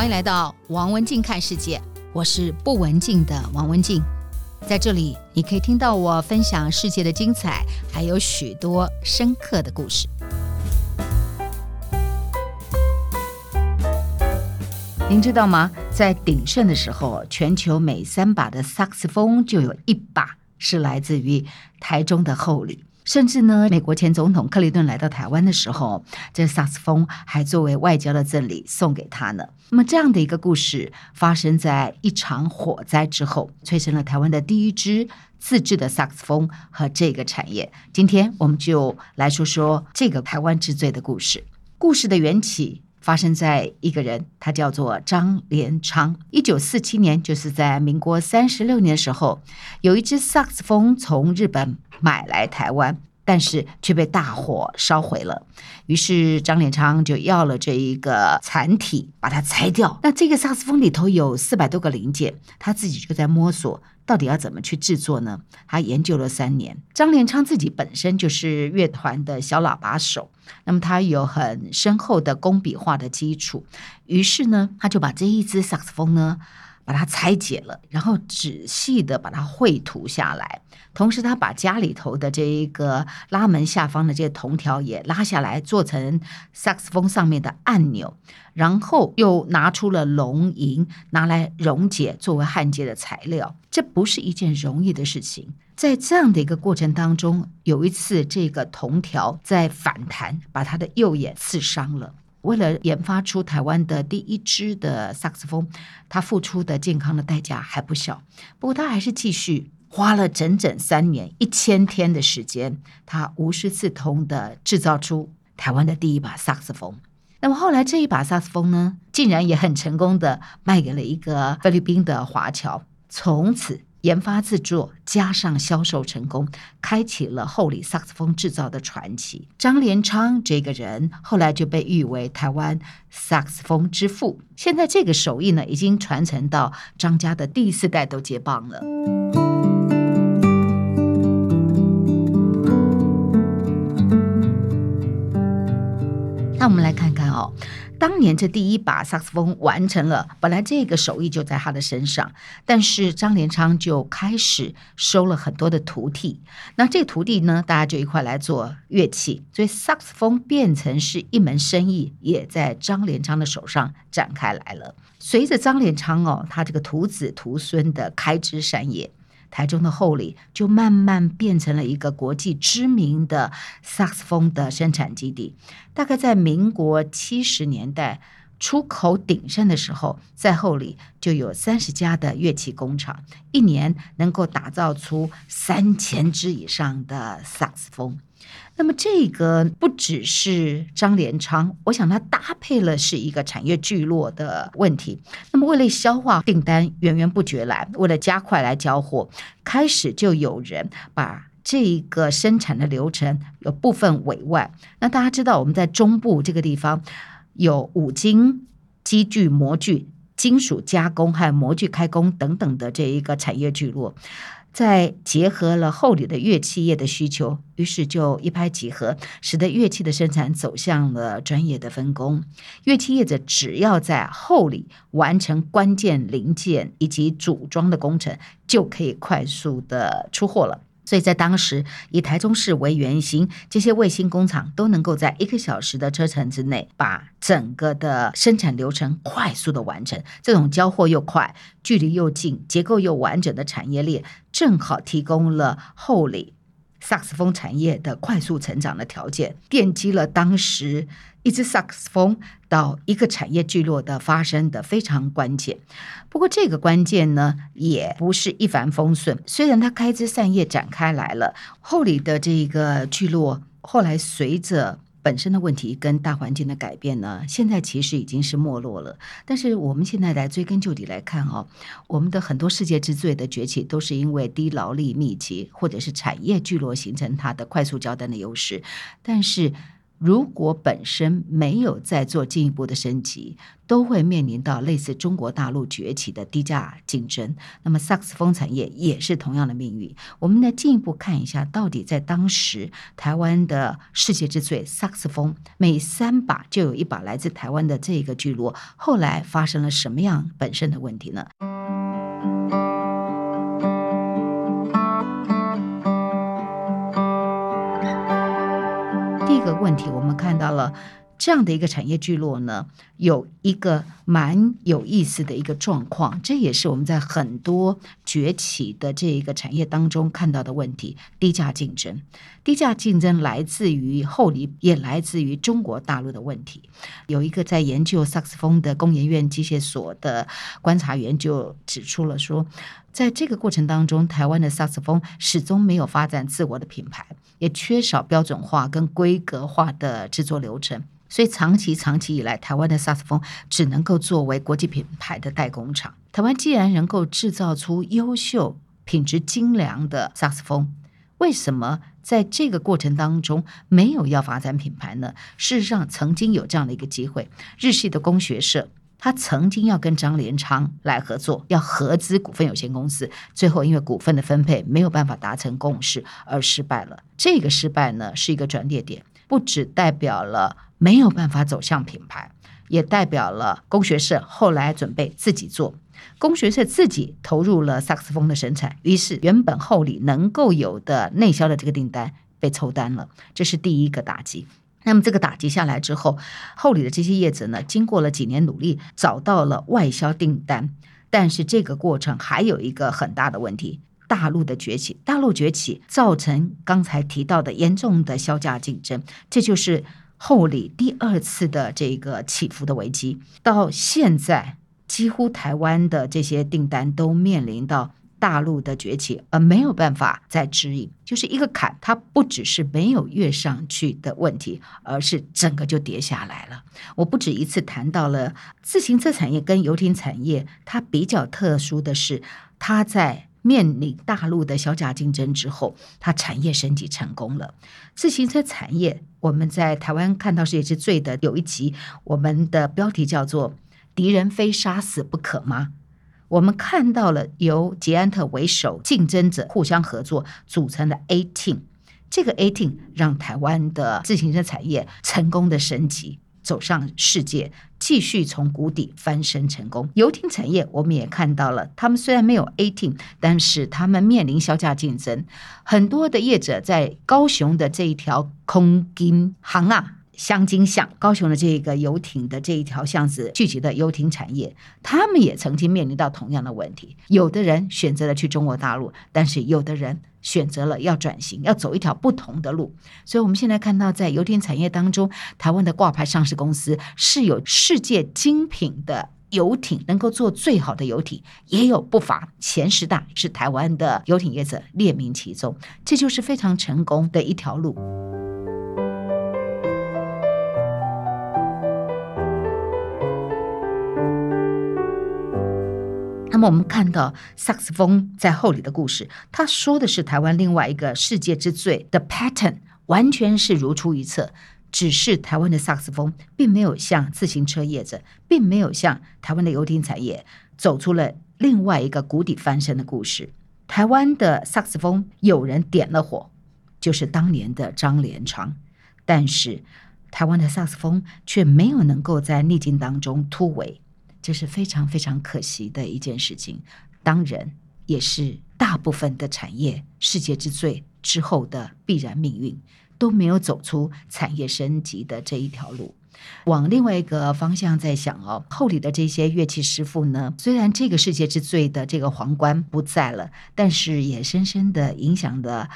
欢迎来到王文静看世界，我是不文静的王文静，在这里你可以听到我分享世界的精彩，还有许多深刻的故事。您知道吗？在鼎盛的时候，全球每三把的萨克斯风就有一把是来自于台中的后里。甚至呢，美国前总统克林顿来到台湾的时候，这萨克斯风还作为外交的赠礼送给他呢。那么这样的一个故事发生在一场火灾之后，催生了台湾的第一支自制的萨克斯风和这个产业。今天我们就来说说这个台湾之最的故事。故事的缘起。发生在一个人，他叫做张连昌。一九四七年，就是在民国三十六年的时候，有一只萨克斯风从日本买来台湾，但是却被大火烧毁了。于是张连昌就要了这一个残体，把它拆掉。那这个萨克斯风里头有四百多个零件，他自己就在摸索。到底要怎么去制作呢？他研究了三年。张连昌自己本身就是乐团的小喇叭手，那么他有很深厚的工笔画的基础，于是呢，他就把这一支萨克斯风呢，把它拆解了，然后仔细的把它绘图下来。同时，他把家里头的这一个拉门下方的这些铜条也拉下来，做成萨克斯风上面的按钮。然后又拿出了龙银，拿来溶解作为焊接的材料。这不是一件容易的事情。在这样的一个过程当中，有一次这个铜条在反弹，把他的右眼刺伤了。为了研发出台湾的第一支的萨克斯风，他付出的健康的代价还不小。不过他还是继续花了整整三年一千天的时间，他无师自通的制造出台湾的第一把萨克斯风。那么后来这一把萨克斯风呢，竟然也很成功的卖给了一个菲律宾的华侨，从此。研发制作加上销售成功，开启了后里萨克斯风制造的传奇。张连昌这个人后来就被誉为台湾萨克斯风之父。现在这个手艺呢，已经传承到张家的第四代都接棒了。那我们来看看哦。当年这第一把萨克斯风完成了，本来这个手艺就在他的身上，但是张连昌就开始收了很多的徒弟。那这徒弟呢，大家就一块来做乐器，所以萨克斯风变成是一门生意，也在张连昌的手上展开来了。随着张连昌哦，他这个徒子徒孙的开枝散叶。台中的后里就慢慢变成了一个国际知名的萨克斯风的生产基地。大概在民国七十年代出口鼎盛的时候，在后里就有三十家的乐器工厂，一年能够打造出三千支以上的萨克斯风。那么这个不只是张连昌，我想他搭配了是一个产业聚落的问题。那么为了消化订单源源不绝来，为了加快来交货，开始就有人把这个生产的流程有部分委外。那大家知道我们在中部这个地方有五金、机具、模具、金属加工还有模具开工等等的这一个产业聚落。再结合了后里的乐器业的需求，于是就一拍即合，使得乐器的生产走向了专业的分工。乐器业者只要在后里完成关键零件以及组装的工程，就可以快速的出货了。所以在当时，以台中市为圆心，这些卫星工厂都能够在一个小时的车程之内，把整个的生产流程快速的完成。这种交货又快、距离又近、结构又完整的产业链，正好提供了厚里萨克斯风产业的快速成长的条件，奠基了当时。一支萨克斯风到一个产业聚落的发生的非常关键，不过这个关键呢，也不是一帆风顺。虽然它开枝散叶展开来了，后里的这一个聚落后来随着本身的问题跟大环境的改变呢，现在其实已经是没落了。但是我们现在来追根究底来看哦，我们的很多世界之最的崛起，都是因为低劳力密集或者是产业聚落形成它的快速交单的优势，但是。如果本身没有再做进一步的升级，都会面临到类似中国大陆崛起的低价竞争。那么萨克斯风产业也是同样的命运。我们来进一步看一下，到底在当时台湾的世界之最萨克斯风，每三把就有一把来自台湾的这个聚落，后来发生了什么样本身的问题呢？问题，我们看到了这样的一个产业聚落呢，有一个蛮有意思的一个状况，这也是我们在很多崛起的这一个产业当中看到的问题：低价竞争。低价竞争来自于后里，也来自于中国大陆的问题。有一个在研究萨克斯风的工研院机械所的观察员就指出了说，在这个过程当中，台湾的萨克斯风始终没有发展自我的品牌。也缺少标准化跟规格化的制作流程，所以长期长期以来，台湾的萨斯风只能够作为国际品牌的代工厂。台湾既然能够制造出优秀、品质精良的萨斯风，为什么在这个过程当中没有要发展品牌呢？事实上，曾经有这样的一个机会，日系的工学社。他曾经要跟张连昌来合作，要合资股份有限公司，最后因为股份的分配没有办法达成共识而失败了。这个失败呢，是一个转捩点，不只代表了没有办法走向品牌，也代表了工学社后来准备自己做，工学社自己投入了萨克斯风的生产，于是原本后里能够有的内销的这个订单被抽单了，这是第一个打击。那么这个打击下来之后，后里的这些业者呢，经过了几年努力，找到了外销订单。但是这个过程还有一个很大的问题：大陆的崛起，大陆崛起造成刚才提到的严重的削价竞争，这就是后里第二次的这个起伏的危机。到现在，几乎台湾的这些订单都面临到。大陆的崛起，而没有办法再指引，就是一个坎，它不只是没有跃上去的问题，而是整个就跌下来了。我不止一次谈到了自行车产业跟游艇产业，它比较特殊的是，它在面临大陆的削价竞争之后，它产业升级成功了。自行车产业，我们在台湾看到世界之最的有一集，我们的标题叫做“敌人非杀死不可吗？”我们看到了由捷安特为首竞争者互相合作组成的 A Team，这个 A Team 让台湾的自行车产业成功的升级，走上世界，继续从谷底翻身成功。游艇产业我们也看到了，他们虽然没有 A Team，但是他们面临销价竞争，很多的业者在高雄的这一条空金行啊。香精巷，高雄的这个游艇的这一条巷子聚集的游艇产业，他们也曾经面临到同样的问题。有的人选择了去中国大陆，但是有的人选择了要转型，要走一条不同的路。所以，我们现在看到，在游艇产业当中，台湾的挂牌上市公司是有世界精品的游艇，能够做最好的游艇，也有不乏前十大是台湾的游艇业者列名其中，这就是非常成功的一条路。么我们看到萨克斯风在后里的故事，他说的是台湾另外一个世界之最的 pattern，完全是如出一辙。只是台湾的萨克斯风并没有像自行车业者，并没有像台湾的游艇产业走出了另外一个谷底翻身的故事。台湾的萨克斯风有人点了火，就是当年的张连昌，但是台湾的萨克斯风却没有能够在逆境当中突围。这是非常非常可惜的一件事情，当然也是大部分的产业世界之最之后的必然命运，都没有走出产业升级的这一条路，往另外一个方向在想哦，后里的这些乐器师傅呢，虽然这个世界之最的这个皇冠不在了，但是也深深的影响了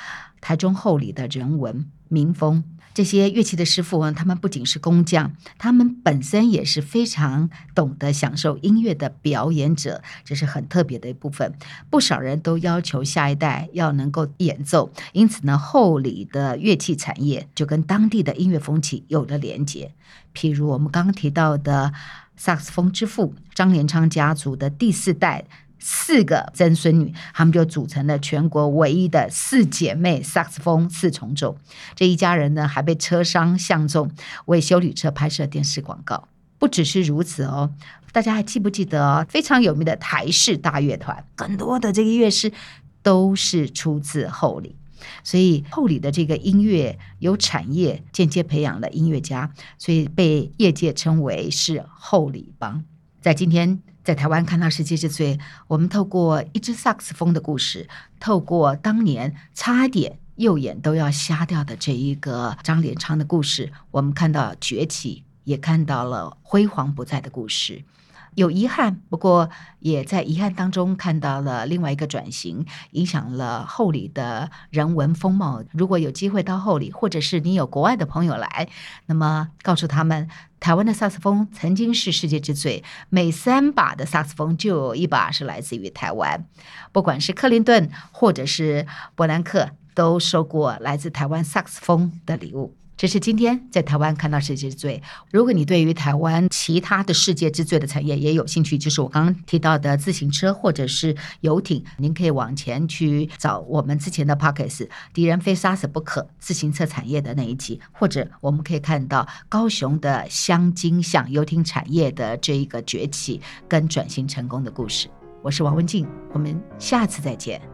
台中后里的人文民风。这些乐器的师傅，他们不仅是工匠，他们本身也是非常懂得享受音乐的表演者，这是很特别的一部分。不少人都要求下一代要能够演奏，因此呢，后里的乐器产业就跟当地的音乐风气有了连结。譬如我们刚刚提到的萨克斯风之父张连昌家族的第四代。四个曾孙女，她们就组成了全国唯一的四姐妹萨克斯风四重奏。这一家人呢，还被车商相中，为休旅车拍摄电视广告。不只是如此哦，大家还记不记得，非常有名的台式大乐团，很多的这个乐师都是出自后里。所以后里的这个音乐有产业间接培养了音乐家，所以被业界称为是后里帮。在今天在台湾看到世界之最，我们透过一支萨克斯风的故事，透过当年差点右眼都要瞎掉的这一个张连昌的故事，我们看到崛起，也看到了辉煌不再的故事。有遗憾，不过也在遗憾当中看到了另外一个转型，影响了后里的人文风貌。如果有机会到后里，或者是你有国外的朋友来，那么告诉他们，台湾的萨克斯风曾经是世界之最，每三把的萨克斯风就有一把是来自于台湾。不管是克林顿或者是伯南克，都收过来自台湾萨克斯风的礼物。这是今天在台湾看到世界之最。如果你对于台湾其他的世界之最的产业也有兴趣，就是我刚刚提到的自行车或者是游艇，您可以往前去找我们之前的 Podcast，敌人非杀死不可自行车产业的那一集，或者我们可以看到高雄的香精巷游艇产业的这一个崛起跟转型成功的故事。我是王文静，我们下次再见。